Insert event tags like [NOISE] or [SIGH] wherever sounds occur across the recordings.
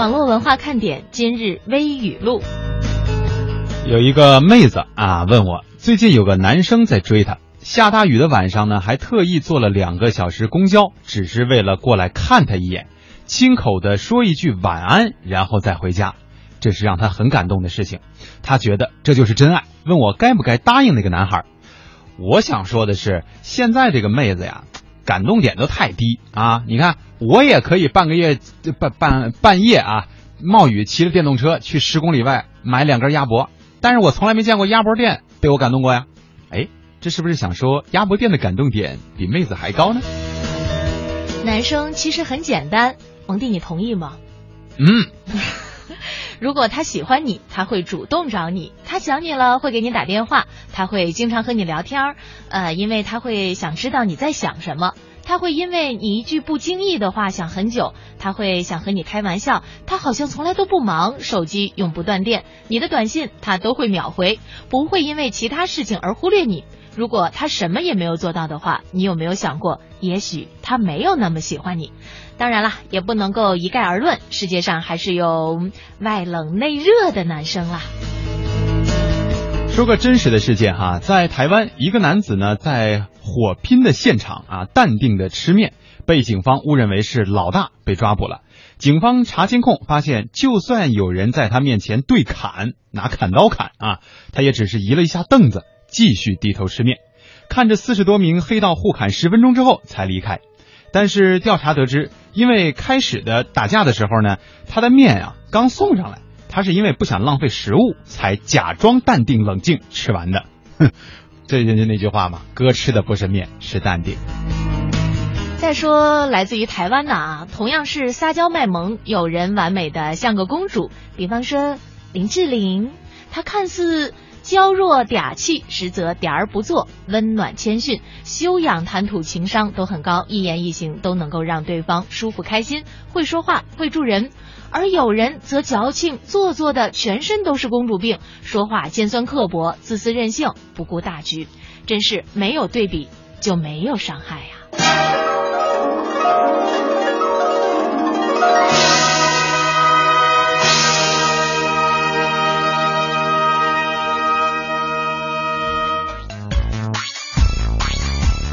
网络文化看点今日微语录。有一个妹子啊问我，最近有个男生在追她，下大雨的晚上呢，还特意坐了两个小时公交，只是为了过来看她一眼，亲口的说一句晚安，然后再回家。这是让她很感动的事情，她觉得这就是真爱，问我该不该答应那个男孩。我想说的是，现在这个妹子呀，感动点都太低啊！你看，我也可以半个月半半半夜啊，冒雨骑着电动车去十公里外买两根鸭脖。但是我从来没见过鸭脖店被我感动过呀，哎，这是不是想说鸭脖店的感动点比妹子还高呢？男生其实很简单，蒙蒂，你同意吗？嗯，[LAUGHS] 如果他喜欢你，他会主动找你；他想你了，会给你打电话；他会经常和你聊天儿，呃，因为他会想知道你在想什么。他会因为你一句不经意的话想很久，他会想和你开玩笑，他好像从来都不忙，手机永不断电，你的短信他都会秒回，不会因为其他事情而忽略你。如果他什么也没有做到的话，你有没有想过，也许他没有那么喜欢你？当然了，也不能够一概而论，世界上还是有外冷内热的男生啦。说个真实的事件哈，在台湾，一个男子呢在火拼的现场啊，淡定的吃面，被警方误认为是老大，被抓捕了。警方查监控发现，就算有人在他面前对砍，拿砍刀砍啊，他也只是移了一下凳子，继续低头吃面，看着四十多名黑道互砍十分钟之后才离开。但是调查得知，因为开始的打架的时候呢，他的面啊刚送上来。他是因为不想浪费食物，才假装淡定冷静吃完的。哼哼，这就那句话嘛，哥吃的不是面，是淡定。再说来自于台湾的啊，同样是撒娇卖萌，有人完美的像个公主，比方说林志玲，她看似娇弱嗲气，实则嗲而不作，温暖谦逊，修养谈吐情商都很高，一言一行都能够让对方舒服开心，会说话，会助人。而有人则矫情做作的，全身都是公主病，说话尖酸刻薄，自私任性，不顾大局，真是没有对比就没有伤害呀。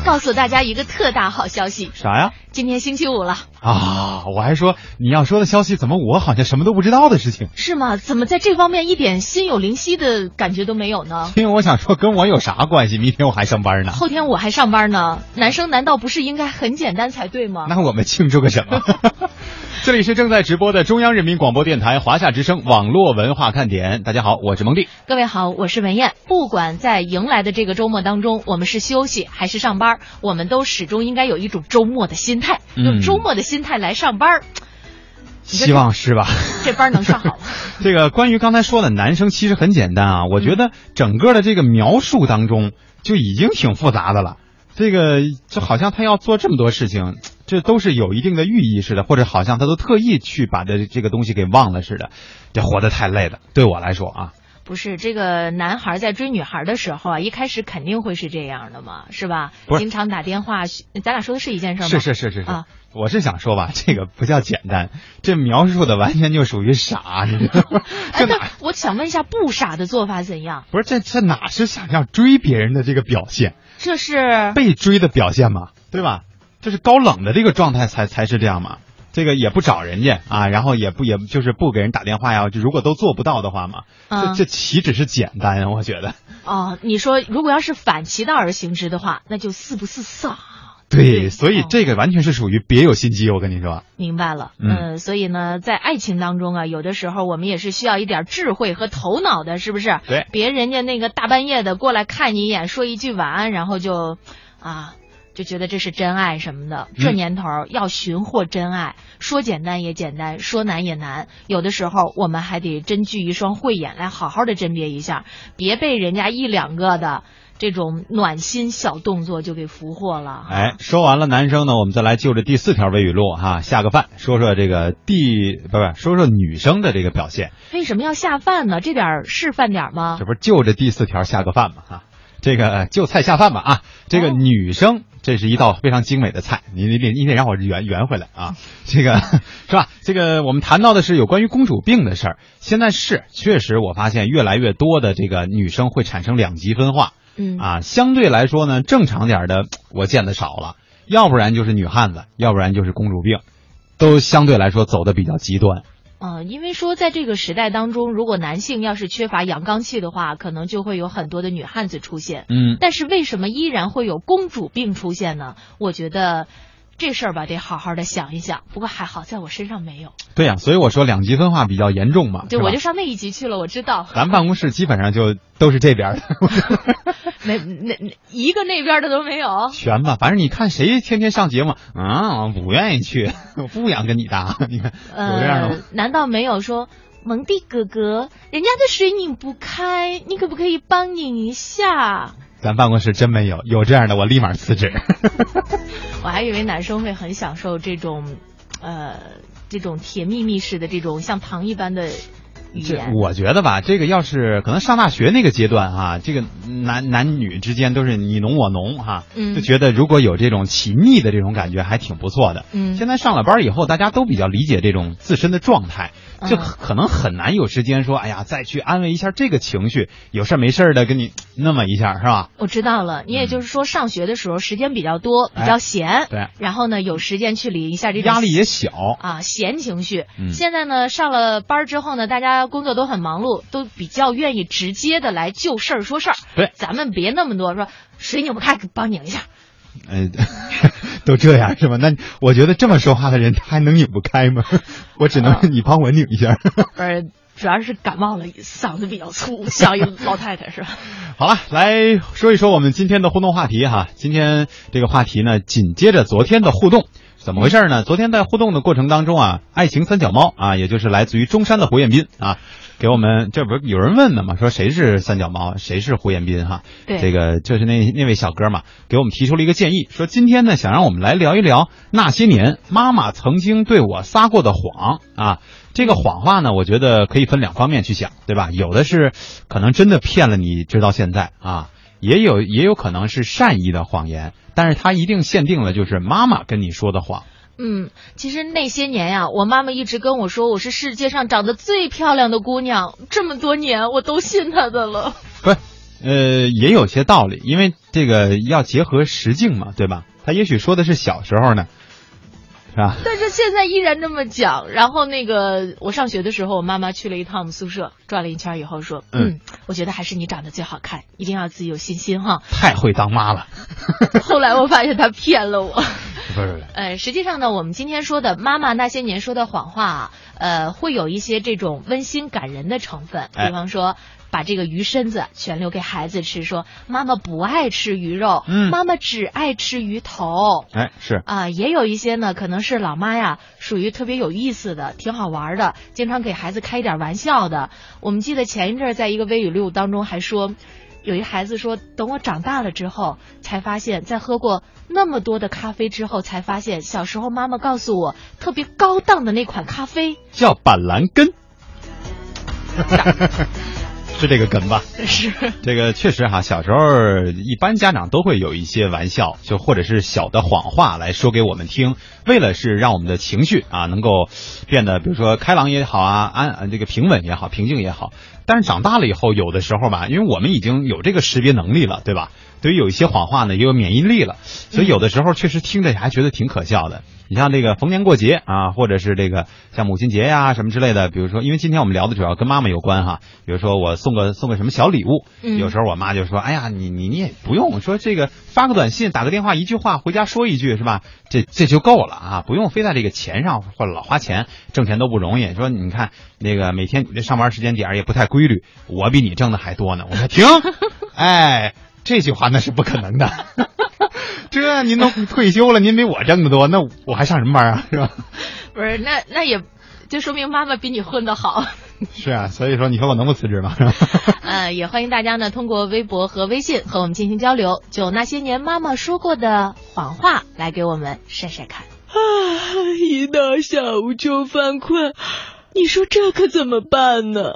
告诉大家一个特大好消息，啥呀？今天星期五了啊！我还说你要说的消息，怎么我好像什么都不知道的事情？是吗？怎么在这方面一点心有灵犀的感觉都没有呢？因为我想说，跟我有啥关系？明天我还上班呢，后天我还上班呢。男生难道不是应该很简单才对吗？那我们庆祝个什么？[LAUGHS] 这里是正在直播的中央人民广播电台华夏之声网络文化看点。大家好，我是蒙蒂。各位好，我是文艳。不管在迎来的这个周末当中，我们是休息还是上班，我们都始终应该有一种周末的心态，用周末的心态来上班。希望是吧？[LAUGHS] 这班能上好吗。[LAUGHS] 这个关于刚才说的男生，其实很简单啊。我觉得整个的这个描述当中就已经挺复杂的了。这个就好像他要做这么多事情，这都是有一定的寓意似的，或者好像他都特意去把这这个东西给忘了似的，这活得太累了。对我来说啊，不是这个男孩在追女孩的时候啊，一开始肯定会是这样的嘛，是吧？经常打电话，咱俩说的是一件事吗？是是是是是啊，我是想说吧，这个不叫简单，这描述的完全就属于傻，你知道吗？这哪？我想问一下，不傻的做法怎样？不是这这哪是想要追别人的这个表现？这是被追的表现嘛，对吧？这是高冷的这个状态才才是这样嘛。这个也不找人家啊，然后也不也就是不给人打电话呀。就如果都做不到的话嘛，这这岂止是简单？我觉得。哦，你说如果要是反其道而行之的话，那就四不似傻？对，所以这个完全是属于别有心机。我跟你说。明白了，嗯，所以呢，在爱情当中啊，有的时候我们也是需要一点智慧和头脑的，是不是？对。别人家那个大半夜的过来看你一眼，说一句晚安，然后就，啊，就觉得这是真爱什么的。这年头要寻获真爱，说简单也简单，说难也难。有的时候我们还得真具一双慧眼，来好好的甄别一下，别被人家一两个的。这种暖心小动作就给俘获了。哎，说完了男生呢，我们再来就着第四条微语录哈下个饭，说说这个第不是说说女生的这个表现。为什么要下饭呢？这点是饭点吗？这不是就着第四条下个饭吗？哈，这个就菜下饭吧啊。这个女生这是一道非常精美的菜，你你得你得让我圆圆回来啊，这个是吧？这个我们谈到的是有关于公主病的事儿，现在是确实我发现越来越多的这个女生会产生两极分化，嗯啊，相对来说呢，正常点的我见的少了，要不然就是女汉子，要不然就是公主病，都相对来说走的比较极端。呃，因为说在这个时代当中，如果男性要是缺乏阳刚气的话，可能就会有很多的女汉子出现。嗯，但是为什么依然会有公主病出现呢？我觉得这事儿吧，得好好的想一想。不过还好，在我身上没有。对呀、所以我说两极分化比较严重嘛。对，我就上那一级去了，我知道。咱办公室基本上就都是这边的，[LAUGHS] 没那那一个那边的都没有。[LAUGHS] 全吧。反正你看谁天天上节目，啊，我不愿意去，我不想跟你搭。你看有这样的难道没有说蒙蒂哥哥，人家的水拧不开，你可不可以帮拧一下？咱办公室真没有，有这样的我立马辞职。[LAUGHS] 我还以为男生会很享受这种，呃，这种甜蜜蜜式的这种像糖一般的这。我觉得吧，这个要是可能上大学那个阶段哈、这个男男女之间都是你侬我侬哈、嗯就觉得如果有这种亲密的这种感觉还挺不错的。嗯现在上了班以后，大家都比较理解这种自身的状态，就嗯可能很难有时间说，哎呀，再去安慰一下这个情绪，有事儿没事儿的跟你那么一下是吧？我知道了，你也就是说上学的时候时间比较多，比较闲，对然后呢有时间去理一下这种压力也小。啊闲情绪。嗯现在呢上了班之后呢，大家工作都很忙碌，都比较愿意直接的来就事儿说事儿。对咱们别那么多说水拧不开，帮拧一下。呃，[LAUGHS] 都这样是吧？那我觉得这么说话的人，他还能拧不开吗？[LAUGHS] 我只能啊你帮我拧一下。不 [LAUGHS] 是，主要是感冒了，嗓子比较粗，像一老太太是吧？好了，来说一说我们今天的互动话题哈。今天这个话题呢，紧接着昨天的互动，怎么回事呢？昨天在互动的过程当中啊，爱情三脚猫啊，也就是来自于中山的胡彦斌啊，给我们这不是有人问的嘛？说谁是三脚猫，谁是胡彦斌哈？对这个就是那那位小哥嘛，给我们提出了一个建议，说今天呢想让我们来聊一聊那些年妈妈曾经对我撒过的谎啊。这个谎话呢，我觉得可以分两方面去想，对吧？有的是可能真的骗了你，直到现在啊，也有也有可能是善意的谎言，但是它一定限定了就是妈妈跟你说的谎。嗯，其实那些年呀，我妈妈一直跟我说我是世界上长得最漂亮的姑娘，这么多年我都信她的了。不是，呃，也有些道理，因为这个要结合实境嘛，对吧？她也许说的是小时候呢，是吧？[LAUGHS] 但是现在依然这么讲。然后那个我上学的时候，我妈妈去了一趟我们宿舍，转了一圈以后说，嗯嗯，我觉得还是你长得最好看，一定要自己有信心哈。太会当妈了，[LAUGHS] [LAUGHS] 后来我发现她骗了我。不是不是，呃，实际上呢，我们今天说的妈妈那些年说的谎话啊，呃，会有一些这种温馨感人的成分，哎比方说。把这个鱼身子全留给孩子吃，说妈妈不爱吃鱼肉，嗯妈妈只爱吃鱼头。哎，是啊、也有一些呢，可能是老妈呀，属于特别有意思的、挺好玩的，经常给孩子开一点玩笑的。我们记得前一阵儿在一个微语录当中还说，有一孩子说，等我长大了之后，才发现，在喝过那么多的咖啡之后，才发现小时候妈妈告诉我特别高档的那款咖啡。叫板蓝根，[LAUGHS] 是这个梗吧？[LAUGHS] 是这个确实哈，小时候一般家长都会有一些玩笑，就或者是小的谎话来说给我们听，为了是让我们的情绪啊能够变得，比如说开朗也好啊，安呃这个平稳也好，平静也好。但是长大了以后，有的时候吧，因为我们已经有这个识别能力了，对吧？对于有一些谎话呢，也有免疫力了，所以有的时候确实听着还觉得挺可笑的。你像这个逢年过节啊，或者是这个像母亲节呀、什么之类的，比如说，因为今天我们聊的主要跟妈妈有关哈，比如说我送个送个什么小礼物，嗯有时候我妈就说，哎呀，你你你也不用说这个发个短信、打个电话，一句话回家说一句是吧？这这就够了啊，不用非在这个钱上或者老花钱，挣钱都不容易。说你看那个每天你这上班时间点儿也不太规律，我比你挣的还多呢。我说停，[LAUGHS] 哎，这句话那是不可能的。[LAUGHS] 这您都退休了，您比我挣得多，那我还上什么班啊？是吧？不是？那那也就说明妈妈比你混得好。[LAUGHS] 是啊，所以说你说我能不辞职吗？是吧？[LAUGHS] 呃，也欢迎大家呢通过微博和微信和我们进行交流，就那些年妈妈说过的谎话来给我们晒晒看。啊，一到下午就犯困，你说这可怎么办呢？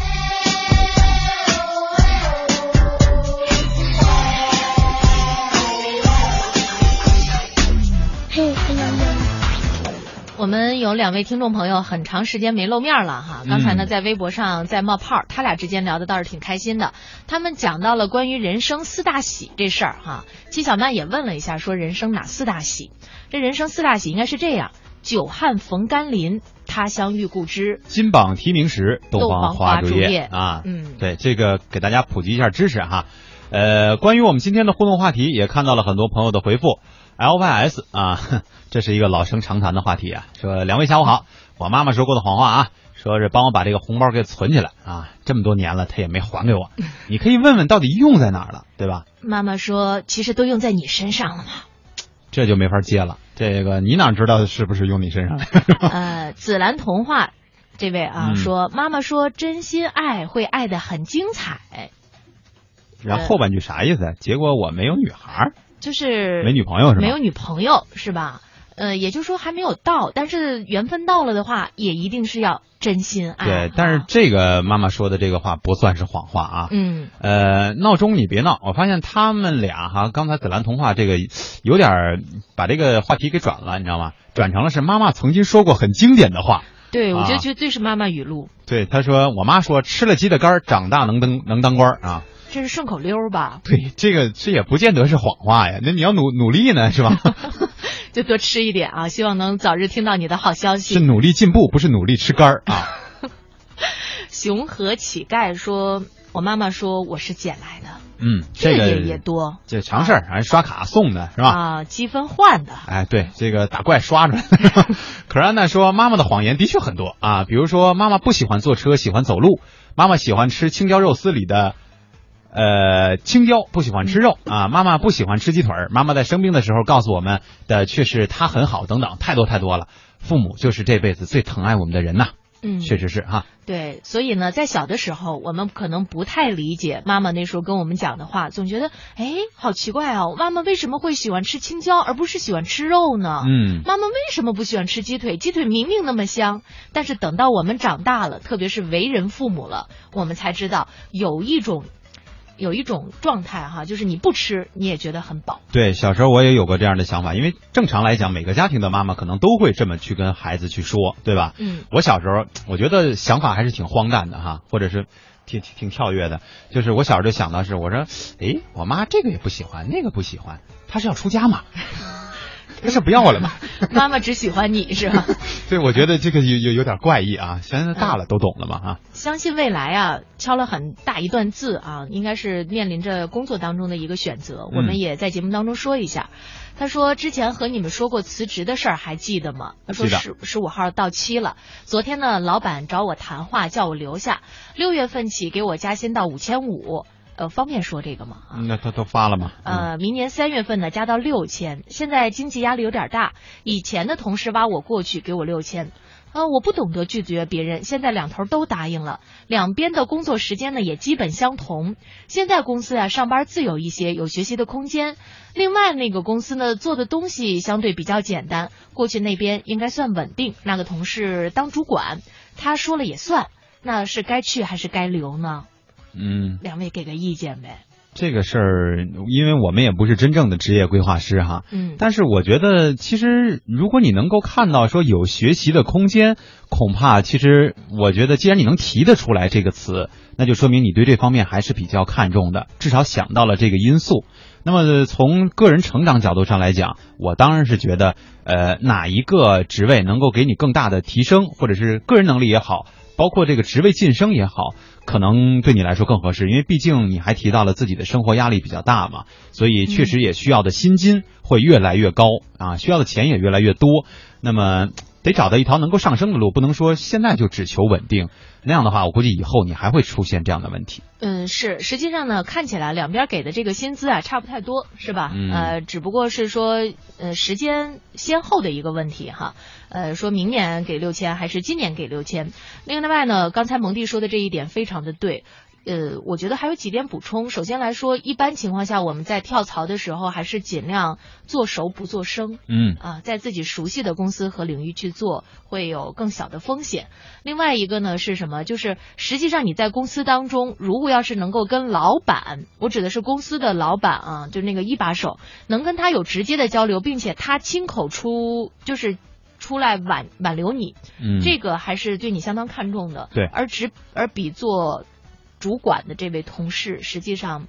我们有两位听众朋友很长时间没露面了哈，刚才呢嗯在微博上在冒泡，他俩之间聊的倒是挺开心的。他们讲到了关于人生四大喜这事儿哈，纪晓曼也问了一下，说人生哪四大喜？这人生四大喜应该是这样：久旱逢甘霖，他乡遇故知。金榜题名时，洞洞房房花烛夜啊。嗯对，这个给大家普及一下知识哈。呃，关于我们今天的互动话题，也看到了很多朋友的回复。LYS 啊，[LAUGHS] 这是一个老生常谈的话题啊。说两位下午好，我妈妈说过的谎话啊，说是帮我把这个红包给存起来啊，这么多年了，她也没还给我。你可以问问到底用在哪儿了，对吧？妈妈说，其实都用在你身上了嘛。这就没法接了。这个你哪知道是不是用你身上？[LAUGHS] 呃，紫兰童话这位啊、嗯说，妈妈说真心爱会爱得很精彩，然后后半句啥意思？结果我没有女孩儿，就是没女朋友是吧？没有女朋友是吧？呃，也就是说还没有到，但是缘分到了的话，也一定是要真心爱。对，但是这个妈妈说的这个话不算是谎话啊。嗯，呃，闹钟你别闹，我发现他们俩哈，刚才紫兰童话这个有点把这个话题给转了，你知道吗？转成了是妈妈曾经说过很经典的话。对，我觉啊得这最是妈妈语录，对，她说我妈说吃了鸡的肝长大能当能当官啊。这是顺口溜吧？[LAUGHS] 对，这个这也不见得是谎话呀，那你要努努力呢，是吧？[LAUGHS] 就多吃一点啊，希望能早日听到你的好消息是。努力进步，不是努力吃肝儿啊。[LAUGHS] 熊和乞丐说，我妈妈说我是捡来的，嗯，这个也也多这常事儿，还刷卡送的是吧？啊，积分换的。哎，对，这个打怪刷出来。可是安娜说，妈妈的谎言的确很多啊，比如说妈妈不喜欢坐车，喜欢走路；妈妈喜欢吃青椒肉丝里的。呃，青椒不喜欢吃肉啊，妈妈不喜欢吃鸡腿儿。妈妈在生病的时候告诉我们的却是她很好，等等，太多太多了。父母就是这辈子最疼爱我们的人呐，嗯，确实是哈。对，所以呢，在小的时候，我们可能不太理解妈妈那时候跟我们讲的话，总觉得，哎，好奇怪哦，妈妈为什么会喜欢吃青椒，而不是喜欢吃肉呢？嗯，妈妈为什么不喜欢吃鸡腿？鸡腿明明那么香，但是等到我们长大了，特别是为人父母了，我们才知道有一种。有一种状态哈，就是你不吃你也觉得很饱。对，小时候我也有过这样的想法，因为正常来讲，每个家庭的妈妈可能都会这么去跟孩子去说，对吧？嗯，我小时候，我觉得想法还是挺荒诞的哈，或者是挺挺挺跳跃的。就是我小时候就想到是，我说，诶，我妈这个也不喜欢，那个不喜欢，她是要出家嘛？[LAUGHS] 她是不要我了吗？[LAUGHS] 妈妈只喜欢你是吧？[LAUGHS] 对，我觉得这个有有有点怪异啊。现在大了都懂了嘛啊。相信未来啊，敲了很大一段字啊，应该是面临着工作当中的一个选择。我们也在节目当中说一下。他说之前和你们说过辞职的事儿，还记得吗？他说十十五号到期了。昨天呢，老板找我谈话，叫我留下，六月份起给我加薪到五千五。呃，方便说这个吗？啊。那他都发了吗？嗯呃，明年三月份呢加到六千，现在经济压力有点大，以前的同事挖我过去给我六千，呃，我不懂得拒绝别人，现在两头都答应了，两边的工作时间呢也基本相同。现在公司啊上班自由一些，有学习的空间。另外那个公司呢做的东西相对比较简单，过去那边应该算稳定。那个同事当主管，他说了也算，那是该去还是该留呢？嗯，两位给个意见呗。这个事儿，因为我们也不是真正的职业规划师哈，嗯，但是我觉得，其实如果你能够看到说有学习的空间，恐怕其实我觉得，既然你能提得出来这个词，那就说明你对这方面还是比较看重的，至少想到了这个因素。那么从个人成长角度上来讲，我当然是觉得，呃，哪一个职位能够给你更大的提升，或者是个人能力也好，包括这个职位晋升也好，可能对你来说更合适，因为毕竟你还提到了自己的生活压力比较大嘛，所以确实也需要的薪金会越来越高啊，需要的钱也越来越多。那么得找到一条能够上升的路，不能说现在就只求稳定。那样的话，我估计以后你还会出现这样的问题。嗯，是，实际上呢，看起来两边给的这个薪资啊差不太多，是吧？嗯呃，只不过是说呃时间先后的一个问题哈。呃，说明年给六千还是今年给六千？另外呢，刚才蒙蒂说的这一点非常的对。呃，我觉得还有几点补充。首先来说，一般情况下我们在跳槽的时候，还是尽量做熟不做生。嗯啊，在自己熟悉的公司和领域去做，会有更小的风险。另外一个呢是什么？就是实际上你在公司当中，如果要是能够跟老板，我指的是公司的老板啊，就那个一把手，能跟他有直接的交流，并且他亲口出就是。出来挽挽留你，嗯，这个还是对你相当看重的。对而只而比做主管的这位同事，实际上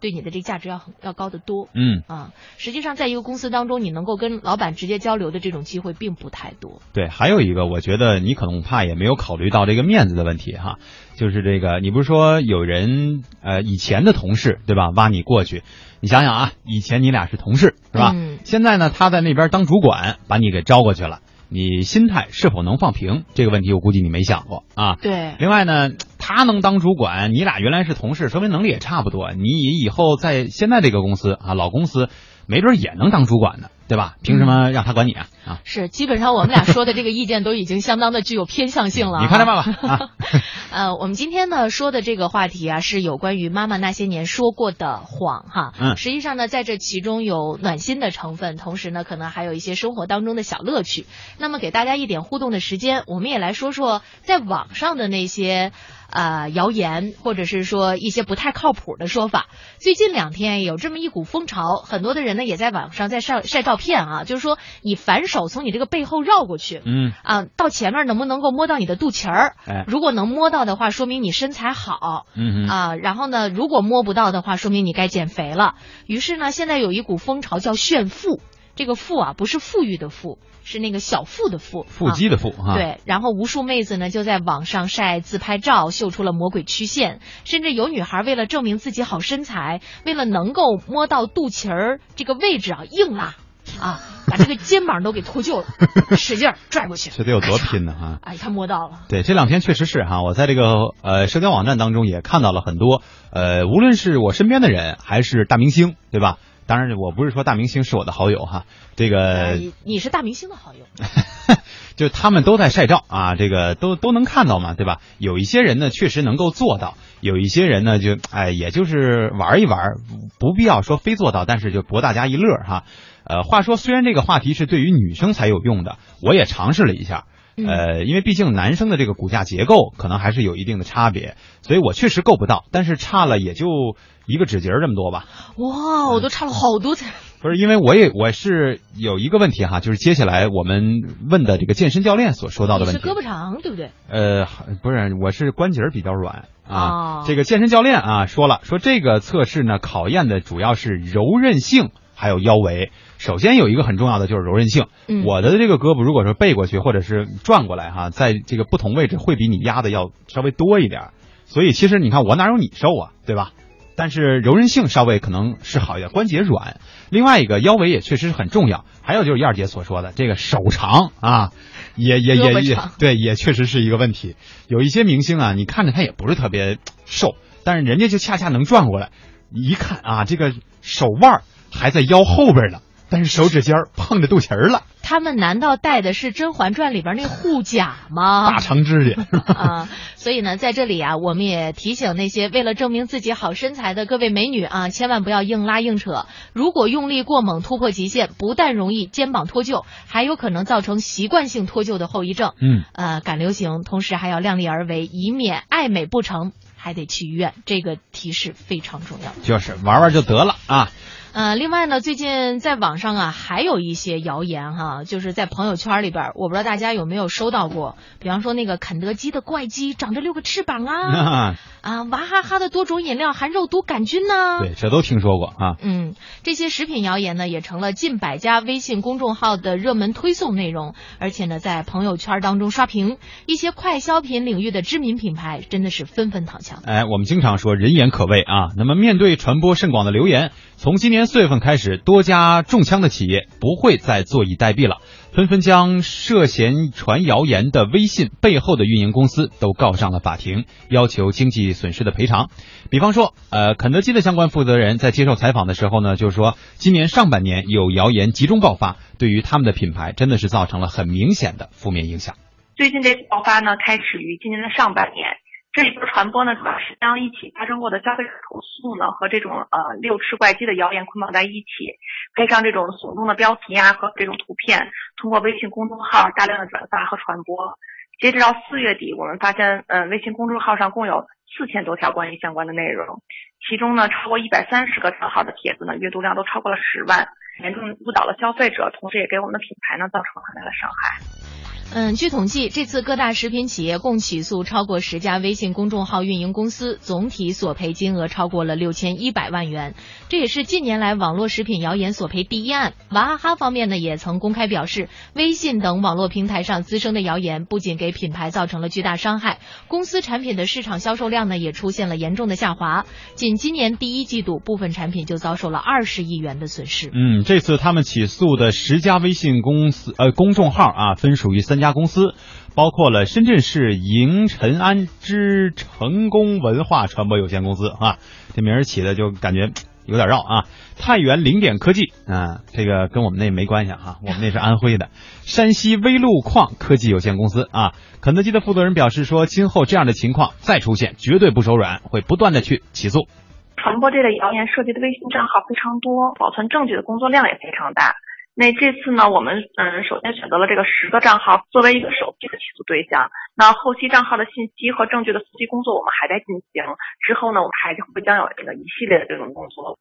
对你的这个价值要很要高得多。嗯啊，实际上在一个公司当中，你能够跟老板直接交流的这种机会并不太多。对，还有一个，我觉得你可能怕也没有考虑到这个面子的问题哈，就是这个，你不是说有人呃以前的同事对吧，挖你过去，你想想啊，以前你俩是同事是吧？嗯现在呢，他在那边当主管，把你给招过去了，你心态是否能放平？这个问题我估计你没想过啊。对，另外呢，他能当主管，你俩原来是同事，说明能力也差不多。你以后在现在这个公司啊，老公司，没准也能当主管呢，对吧？凭什么让他管你啊？啊，是基本上我们俩说的这个意见都已经相当的具有偏向性了。你看着办吧啊。[LAUGHS] 呃，我们今天呢说的这个话题啊，是有关于妈妈那些年说过的谎哈。嗯实际上呢，在这其中有暖心的成分，同时呢，可能还有一些生活当中的小乐趣。那么给大家一点互动的时间，我们也来说说在网上的那些。呃，谣言或者是说一些不太靠谱的说法。最近两天有这么一股风潮，很多的人呢也在网上在晒晒照片啊，就是说你反手从你这个背后绕过去，嗯啊，到前面能不能够摸到你的肚脐儿？哎如果能摸到的话，说明你身材好。嗯嗯啊，然后呢，如果摸不到的话，说明你该减肥了。于是呢，现在有一股风潮叫炫富，这个富啊，不是富裕的富，是那个小腹的腹，腹肌的腹哈。啊。对，然后无数妹子呢就在网上晒自拍照，秀出了魔鬼曲线，甚至有女孩为了证明自己好身材，为了能够摸到肚脐儿这个位置啊，硬拉啊，把这个肩膀都给脱臼了，使劲拽过去。这得有多拼呢哈！[LAUGHS] 哎，他摸到了。对，这两天确实是哈，我在这个呃社交网站当中也看到了很多呃，无论是我身边的人还是大明星，对吧？当然，我不是说大明星是我的好友哈，这个呃，你是大明星的好友，[LAUGHS] 就他们都在晒照啊，这个都都能看到嘛，对吧？有一些人呢确实能够做到，有一些人呢就哎，也就是玩一玩，不必要说非做到，但是就博大家一乐哈。呃，话说虽然这个话题是对于女生才有用的，我也尝试了一下。嗯呃，因为毕竟男生的这个骨架结构可能还是有一定的差别，所以我确实够不到，但是差了也就一个指节儿这么多吧。哇，我都差了好多才。不是，因为我也我是有一个问题哈，就是接下来我们问的这个健身教练所说到的问题。是胳膊长对不对？呃，不是，我是关节儿比较软啊。哦这个健身教练啊说了，说这个测试呢考验的主要是柔韧性，还有腰围。首先有一个很重要的就是柔韧性。嗯我的这个胳膊如果说背过去或者是转过来哈，在这个不同位置会比你压的要稍微多一点。所以其实你看我哪有你瘦啊，对吧？但是柔韧性稍微可能是好一点，关节软。另外一个腰围也确实是很重要。还有就是燕儿姐所说的这个手长啊，也也也也对，也确实是一个问题。有一些明星啊，你看着他也不是特别瘦，但是人家就恰恰能转过来。你一看啊，这个手腕儿还在腰后边呢，但是手指尖碰着肚脐儿了，他们难道戴的是《甄嬛传》里边那护甲吗？大长指甲。[LAUGHS] 啊，所以呢，在这里啊，我们也提醒那些为了证明自己好身材的各位美女啊，千万不要硬拉硬扯。如果用力过猛突破极限，不但容易肩膀脱臼，还有可能造成习惯性脱臼的后遗症。嗯，呃，赶流行，同时还要量力而为，以免爱美不成，还得去医院。这个提示非常重要。就是玩玩就得了啊。呃，另外呢，最近在网上啊，还有一些谣言哈，就是在朋友圈里边，我不知道大家有没有收到过，比方说那个肯德基的怪鸡长着六个翅膀啊，[LAUGHS] 啊，娃哈哈的多种饮料含肉毒杆菌呢，对，这都听说过啊。嗯，这些食品谣言呢，也成了近百家微信公众号的热门推送内容，而且呢，在朋友圈当中刷屏，一些快消品领域的知名品牌真的是纷纷躺枪。哎，我们经常说人言可畏啊，那么面对传播甚广的流言，从今年四月份开始，多家中枪的企业不会再坐以待毙了，纷纷将涉嫌传谣言的微信背后的运营公司都告上了法庭，要求经济损失的赔偿。比方说，呃，肯德基的相关负责人在接受采访的时候呢，就是说今年上半年有谣言集中爆发，对于他们的品牌真的是造成了很明显的负面影响。最近这次爆发呢，开始于今年的上半年。这一波传播呢，主要是将一起发生过的消费者投诉呢和这种呃六吃怪鸡的谣言捆绑在一起，配上这种耸动的标题啊和这种图片，通过微信公众号大量的转发和传播。截止到四月底，我们发现，嗯，微信公众号上共有四千多条关于相关的内容，其中呢，超过一百三十个账号的帖子呢，阅读量都超过了十万，严重误导了消费者，同时也给我们的品牌呢造成了很大的伤害。嗯，据统计，这次各大食品企业共起诉超过十家微信公众号运营公司，总体索赔金额超过了六千一百万元。这也是近年来网络食品谣言索赔第一案。娃哈哈方面呢，也曾公开表示，微信等网络平台上滋生的谣言不仅给品牌造成了巨大伤害，公司产品的市场销售量呢也出现了严重的下滑。仅今年第一季度，部分产品就遭受了二十亿元的损失。嗯，这次他们起诉的十家微信公司呃公众号啊，分属于三家公司，包括了深圳市迎尘安之成功文化传播有限公司啊，这名儿起的就感觉。有点绕啊！太原零点科技啊，这个跟我们那没关系哈，我们那是安徽的。[LAUGHS] 山西微路矿科技有限公司啊，肯德基的负责人表示说，今后这样的情况再出现，绝对不手软，会不断的去起诉。传播这类谣言涉及的微信账号非常多，保存证据的工作量也非常大。那这次呢，我们嗯，首先选择了这个十个账号作为一个首批的起诉对象。那后期账号的信息和证据的搜集工作我们还在进行，之后呢，我们还会将有这个一系列的这种工作。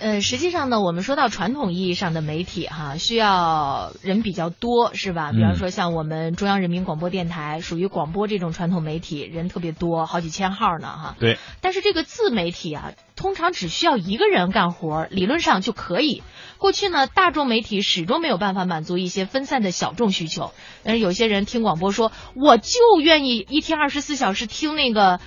呃，实际上呢，我们说到传统意义上的媒体哈，需要人比较多，是吧？比方说像我们中央人民广播电台，属于广播这种传统媒体，人特别多，好几千号呢，哈。对。但是这个自媒体啊，通常只需要一个人干活，理论上就可以。过去呢，大众媒体始终没有办法满足一些分散的小众需求。但是有些人听广播说，我就愿意一天二十四小时听那个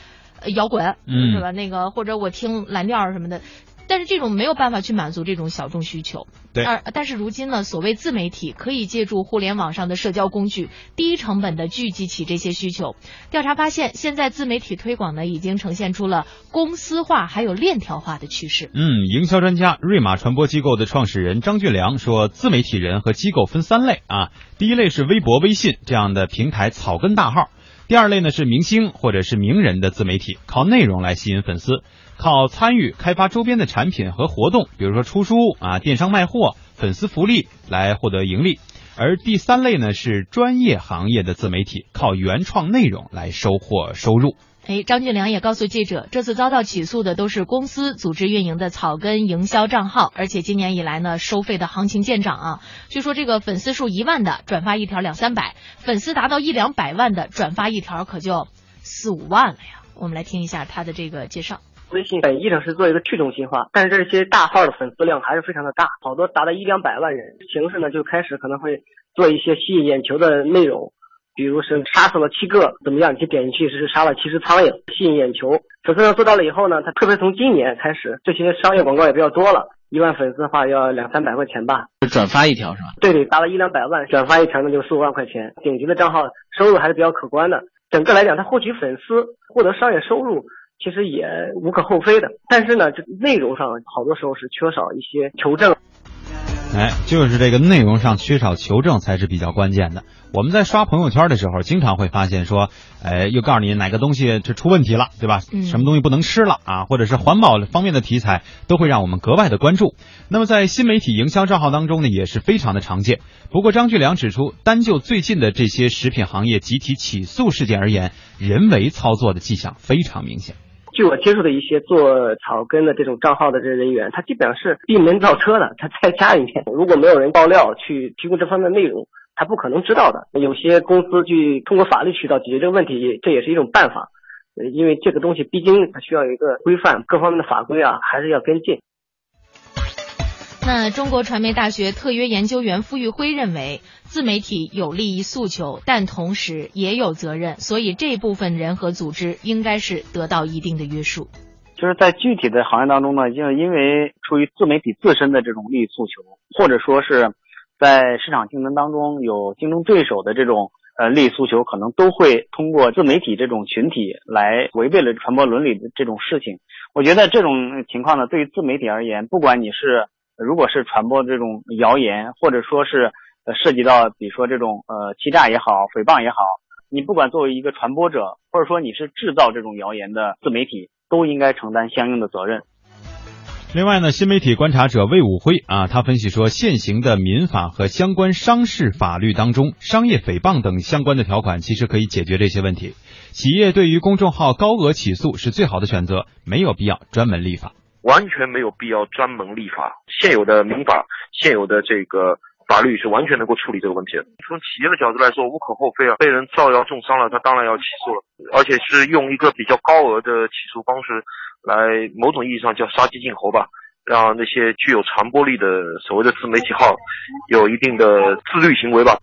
摇滚，嗯是吧？那个或者我听蓝调什么的。但是这种没有办法去满足这种小众需求，对。而但是如今呢，所谓自媒体可以借助互联网上的社交工具，低成本的聚集起这些需求。调查发现，现在自媒体推广呢，已经呈现出了公司化还有链条化的趋势。嗯，营销专家瑞玛传播机构的创始人张俊良说，自媒体人和机构分三类啊，第一类是微博、微信这样的平台草根大号，第二类呢是明星或者是名人的自媒体，靠内容来吸引粉丝。靠参与开发周边的产品和活动，比如说出书啊、电商卖货、粉丝福利来获得盈利；而第三类呢是专业行业的自媒体，靠原创内容来收获收入。哎，张俊良也告诉记者，这次遭到起诉的都是公司组织运营的草根营销账号，而且今年以来呢，收费的行情见涨啊。据说这个粉丝数一万的转发一条两三百，粉丝达到一两百万的转发一条可就四五万了呀。我们来听一下他的这个介绍。微信本意上是做一个去中心化，但是这些大号的粉丝量还是非常的大，好多达到一两百万人。形式呢就开始可能会做一些吸引眼球的内容，比如是杀死了七个怎么样？你去点进去是杀了七只苍蝇，吸引眼球。粉丝量做到了以后呢，他特别从今年开始，这些商业广告也比较多了，一万粉丝的话要两三百块钱吧。转发一条是吧？对对，达到一两百万，转发一条那就四五万块钱。顶级的账号收入还是比较可观的。整个来讲，他获取粉丝，获得商业收入。其实也无可厚非的，但是呢，这内容上好多时候是缺少一些求证。哎，就是这个内容上缺少求证才是比较关键的。我们在刷朋友圈的时候，经常会发现说，哎，又告诉你哪个东西这出问题了，对吧？什么东西不能吃了啊？或者是环保方面的题材，都会让我们格外的关注。那么在新媒体营销账号当中呢，也是非常的常见。不过张俊良指出，单就最近的这些食品行业集体起诉事件而言，人为操作的迹象非常明显。据我接触的一些做草根的这种账号的这人员，他基本上是闭门造车的。他在家里面，如果没有人爆料去提供这方面内容，他不可能知道的。有些公司去通过法律渠道解决这个问题，这也是一种办法。因为这个东西毕竟它需要一个规范，各方面的法规啊还是要跟进。那中国传媒大学特约研究员傅玉辉认为，自媒体有利益诉求，但同时也有责任，所以这部分人和组织应该是得到一定的约束。就是在具体的行业当中呢，就因为出于自媒体自身的这种利益诉求，或者说是在市场竞争当中有竞争对手的这种呃利益诉求，可能都会通过自媒体这种群体来违背了传播伦理的这种事情。我觉得这种情况呢，对于自媒体而言，不管你是如果是传播这种谣言，或者说是呃涉及到比如说这种呃欺诈也好、诽谤也好，你不管作为一个传播者，或者说你是制造这种谣言的自媒体，都应该承担相应的责任。另外呢，新媒体观察者魏武辉啊，他分析说，现行的民法和相关商事法律当中，商业诽谤等相关的条款其实可以解决这些问题。企业对于公众号高额起诉是最好的选择，没有必要专门立法。完全没有必要专门立法，现有的民法、现有的这个法律是完全能够处理这个问题的。从企业的角度来说，无可厚非啊，被人造谣重伤了，他当然要起诉了，而且是用一个比较高额的起诉方式，来某种意义上叫杀鸡儆猴吧，让那些具有传播力的所谓的自媒体号有一定的自律行为吧。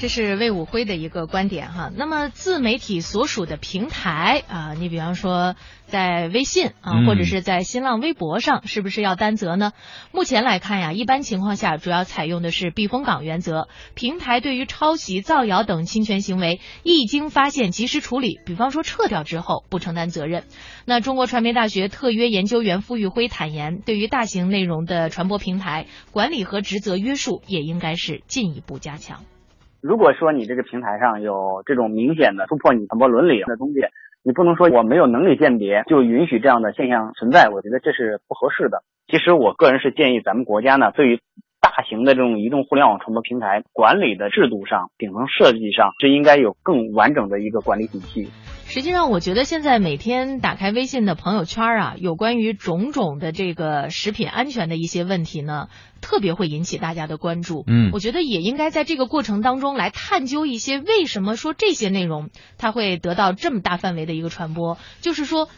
这是魏武辉的一个观点哈。那么自媒体所属的平台啊，你比方说在微信啊，或者是在新浪微博上，是不是要担责呢？目前来看呀，一般情况下主要采用的是避风港原则，平台对于抄袭、造谣等侵权行为，一经发现及时处理，比方说撤掉之后不承担责任。那中国传媒大学特约研究员傅玉辉坦言，对于大型内容的传播平台，管理和职责约束也应该是进一步加强。如果说你这个平台上有这种明显的突破你传播伦理的东西，你不能说我没有能力鉴别就允许这样的现象存在，我觉得这是不合适的。其实我个人是建议咱们国家呢，对于大型的这种移动互联网传播平台管理的制度上、顶层设计上，是应该有更完整的一个管理体系。实际上，我觉得现在每天打开微信的朋友圈啊，有关于种种的这个食品安全的一些问题呢，特别会引起大家的关注。嗯，我觉得也应该在这个过程当中来探究一些为什么说这些内容它会得到这么大范围的一个传播，就是说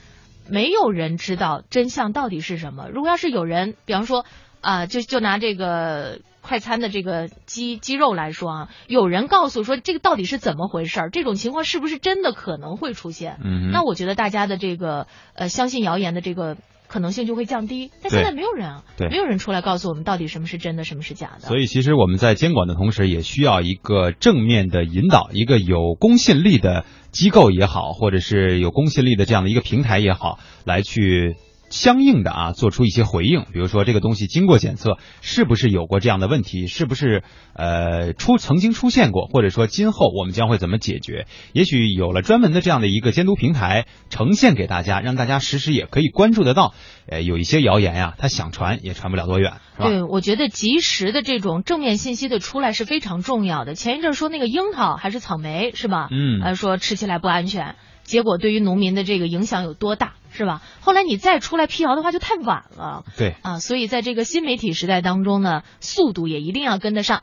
没有人知道真相到底是什么。如果要是有人，比方说啊，就就拿这个。快餐的这个鸡鸡肉来说啊，有人告诉说这个到底是怎么回事儿？这种情况是不是真的可能会出现？嗯，那我觉得大家的这个呃相信谣言的这个可能性就会降低。但现在没有人啊，对，没有人出来告诉我们到底什么是真的，什么是假的。所以其实我们在监管的同时，也需要一个正面的引导，一个有公信力的机构也好，或者是有公信力的这样的一个平台也好，来去。相应的啊，做出一些回应，比如说这个东西经过检测，是不是有过这样的问题，是不是呃出曾经出现过，或者说今后我们将会怎么解决？也许有了专门的这样的一个监督平台呈现给大家，让大家实时也可以关注得到。呃，有一些谣言呀，它想传也传不了多远，是吧？对，我觉得及时的这种正面信息的出来是非常重要的。前一阵说那个樱桃还是草莓是吧？嗯，呃，说吃起来不安全。结果对于农民的这个影响有多大，是吧？后来你再出来辟谣的话，就太晚了。对啊，所以在这个新媒体时代当中呢，速度也一定要跟得上。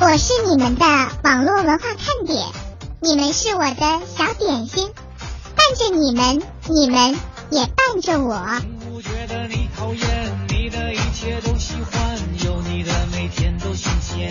我是你们的网络文化看点，你们是我的小点心，伴着你们，你们也伴着我。不觉得你讨厌，你的一切都喜欢，有你的每天都新鲜，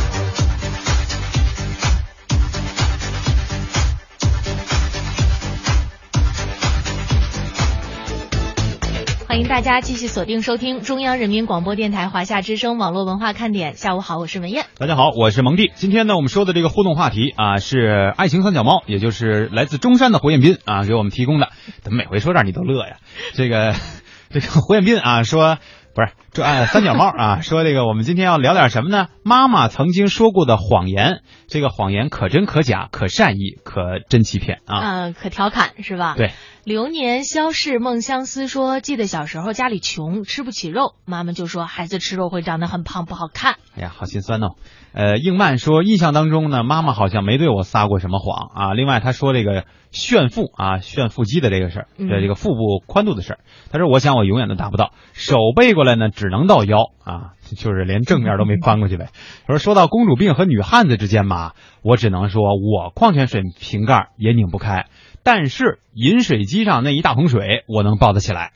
欢迎大家继续锁定收听中央人民广播电台华夏之声网络文化看点。下午好，我是文艳。大家好，我是蒙蒂。今天呢，我们说的这个互动话题啊，是爱情三脚猫，也就是来自中山的胡彦斌啊给我们提供的。怎么每回说这儿你都乐呀？这个 [LAUGHS] 这个胡彦斌啊说，不是这哎三脚猫啊，[LAUGHS] 说这个我们今天要聊点什么呢？妈妈曾经说过的谎言，这个谎言可真可假，可善意，可真欺骗啊。嗯，可调侃是吧？对。流年消逝梦相思说，记得小时候家里穷，吃不起肉，妈妈就说孩子吃肉会长得很胖，不好看。哎呀，好心酸哦。呃，应曼说，印象当中呢，妈妈好像没对我撒过什么谎啊。另外，她说这个炫腹啊，炫腹肌的这个事儿，对这个腹部宽度的事儿，他说，我想我永远都达不到，手背过来呢，只能到腰啊，就是连正面都没翻过去呗。他说，说到公主病和女汉子之间嘛，我只能说我矿泉水瓶盖也拧不开，但是饮水机上那一大桶水我能抱得起来，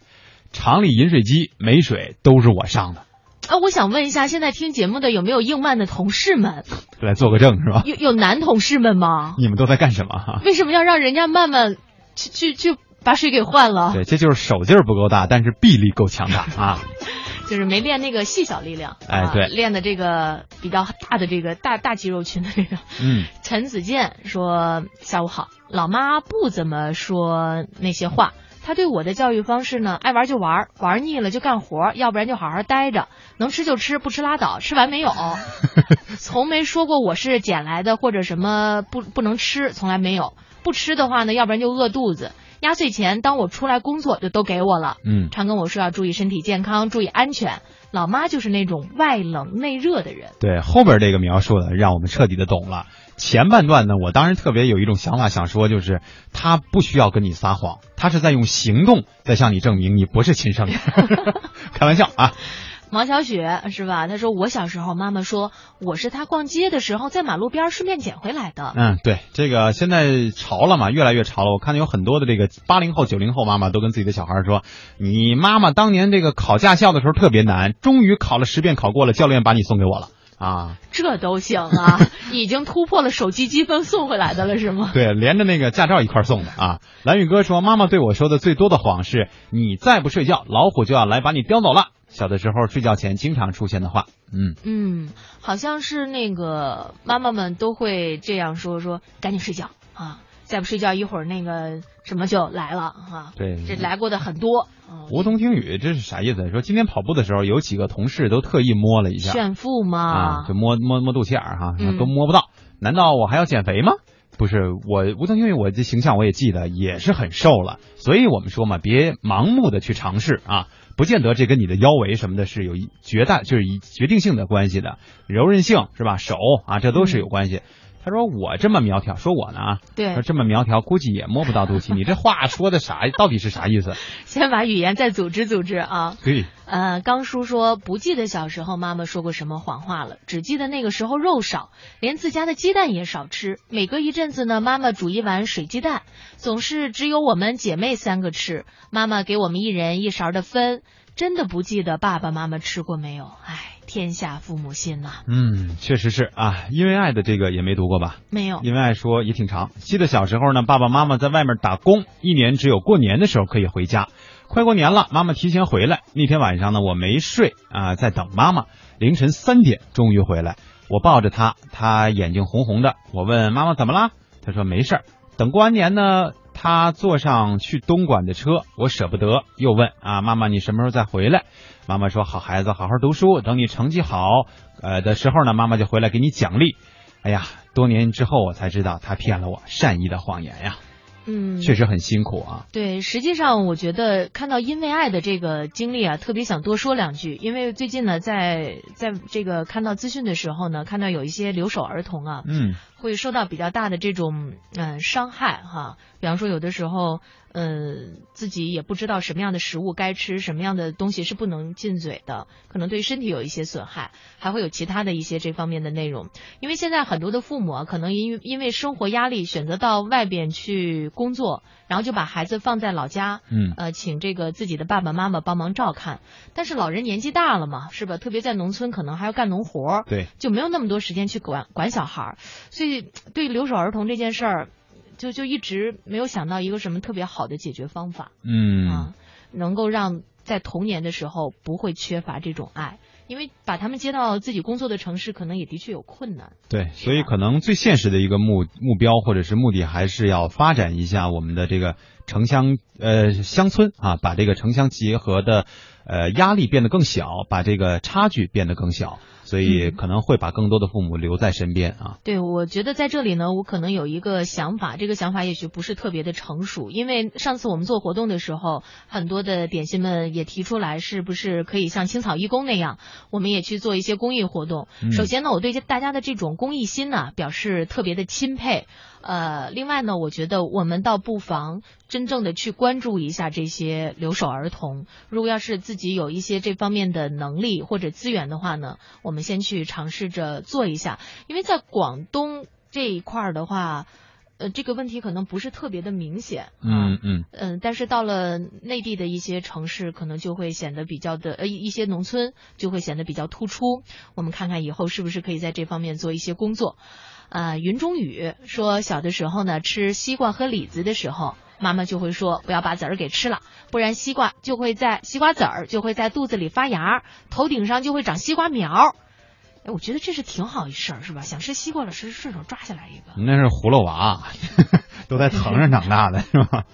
厂里饮水机没水都是我上的。啊，我想问一下，现在听节目的有没有应曼的同事们来做个证是吧？有有男同事们吗？你们都在干什么？为什么要让人家曼曼去去去把水给换了？对，这就是手劲儿不够大，但是臂力够强大啊。[LAUGHS] 就是没练那个细小力量，哎，对，练的这个比较大的这个大大肌肉群的这个。嗯。陈子健说：“下午好，老妈不怎么说那些话。”他对我的教育方式呢，爱玩就玩，玩腻了就干活，要不然就好好待着，能吃就吃，不吃拉倒，吃完没有，[LAUGHS] 从没说过我是捡来的或者什么不不能吃，从来没有。不吃的话呢，要不然就饿肚子。压岁钱当我出来工作就都给我了，嗯，常跟我说要注意身体健康，注意安全。老妈就是那种外冷内热的人。对，后边这个描述的让我们彻底的懂了。前半段呢，我当时特别有一种想法，想说就是他不需要跟你撒谎，他是在用行动在向你证明你不是亲生的。[LAUGHS] 开玩笑啊。毛小雪是吧？她说我小时候，妈妈说我是她逛街的时候在马路边顺便捡回来的。嗯，对，这个现在潮了嘛，越来越潮了。我看到有很多的这个八零后、九零后妈妈都跟自己的小孩说：“你妈妈当年这个考驾校的时候特别难，终于考了十遍考过了，教练把你送给我了。”啊，这都行啊，[LAUGHS] 已经突破了手机积分送回来的了是吗？对，连着那个驾照一块送的啊。蓝宇哥说，妈妈对我说的最多的谎是：你再不睡觉，老虎就要来把你叼走了。小的时候睡觉前经常出现的话，嗯嗯，好像是那个妈妈们都会这样说，说赶紧睡觉啊。再不睡觉，一会儿那个什么就来了哈。对，这来过的很多。梧桐听雨，这是啥意思？说今天跑步的时候，有几个同事都特意摸了一下炫富吗？啊，就摸摸摸肚脐眼儿哈，都摸不到。难道我还要减肥吗？不是，我梧桐听雨，我这形象我也记得，也是很瘦了。所以我们说嘛，别盲目的去尝试啊，不见得这跟你的腰围什么的是有一绝大就是一决定性的关系的。柔韧性是吧？手啊，这都是有关系。他说我这么苗条，说我呢啊，对，说这么苗条，估计也摸不到肚脐。你这话说的啥？到底是啥意思？[LAUGHS] 先把语言再组织组织啊。对。呃，刚叔说不记得小时候妈妈说过什么谎话了，只记得那个时候肉少，连自家的鸡蛋也少吃。每隔一阵子呢，妈妈煮一碗水鸡蛋，总是只有我们姐妹三个吃。妈妈给我们一人一勺的分，真的不记得爸爸妈妈吃过没有？唉。天下父母心呐，嗯，确实是啊，因为爱的这个也没读过吧？没有，因为爱说也挺长。记得小时候呢，爸爸妈妈在外面打工，一年只有过年的时候可以回家。快过年了，妈妈提前回来。那天晚上呢，我没睡啊，在等妈妈。凌晨三点终于回来，我抱着她，她眼睛红红的。我问妈妈怎么了？她说没事儿。等过完年呢，她坐上去东莞的车，我舍不得，又问啊，妈妈你什么时候再回来？妈妈说：“好孩子，好好读书，等你成绩好，呃的时候呢，妈妈就回来给你奖励。”哎呀，多年之后我才知道，他骗了我，善意的谎言呀。嗯，确实很辛苦啊。对，实际上我觉得看到因为爱的这个经历啊，特别想多说两句。因为最近呢，在在这个看到资讯的时候呢，看到有一些留守儿童啊，嗯，会受到比较大的这种嗯伤害哈。比方说，有的时候。嗯，自己也不知道什么样的食物该吃，什么样的东西是不能进嘴的，可能对身体有一些损害，还会有其他的一些这方面的内容。因为现在很多的父母啊，可能因因为生活压力，选择到外边去工作，然后就把孩子放在老家，嗯，呃，请这个自己的爸爸妈妈帮忙照看。但是老人年纪大了嘛，是吧？特别在农村，可能还要干农活，对，就没有那么多时间去管管小孩，所以对留守儿童这件事儿。就就一直没有想到一个什么特别好的解决方法，嗯啊，能够让在童年的时候不会缺乏这种爱，因为把他们接到自己工作的城市，可能也的确有困难。对，所以可能最现实的一个目目标或者是目的，还是要发展一下我们的这个城乡呃乡村啊，把这个城乡结合的呃压力变得更小，把这个差距变得更小，所以可能会把更多的父母留在身边啊。对，我觉得在这里呢，我可能有一个想法，这个想法也许不是特别的成熟，因为上次我们做活动的时候，很多的点心们也提出来，是不是可以像青草义工那样，我们也去做一些公益活动。嗯首先呢，我对大家的这种公益心呢表示特别的钦佩。呃，另外呢，我觉得我们倒不妨真正的去关注一下这些留守儿童。如果要是自己有一些这方面的能力或者资源的话呢，我们先去尝试着做一下。因为在广东这一块儿的话，呃，这个问题可能不是特别的明显。嗯嗯嗯，但是到了内地的一些城市，可能就会显得比较的呃，一一些农村就会显得比较突出。我们看看以后是不是可以在这方面做一些工作。呃，云中雨说，小的时候呢，吃西瓜和李子的时候，妈妈就会说不要把籽儿给吃了，不然西瓜就会在西瓜籽儿就会在肚子里发芽，头顶上就会长西瓜苗。哎，我觉得这是挺好一事儿，是吧？想吃西瓜了，顺顺手抓下来一个。那是葫芦娃，[LAUGHS] 都在藤上长大的是吧？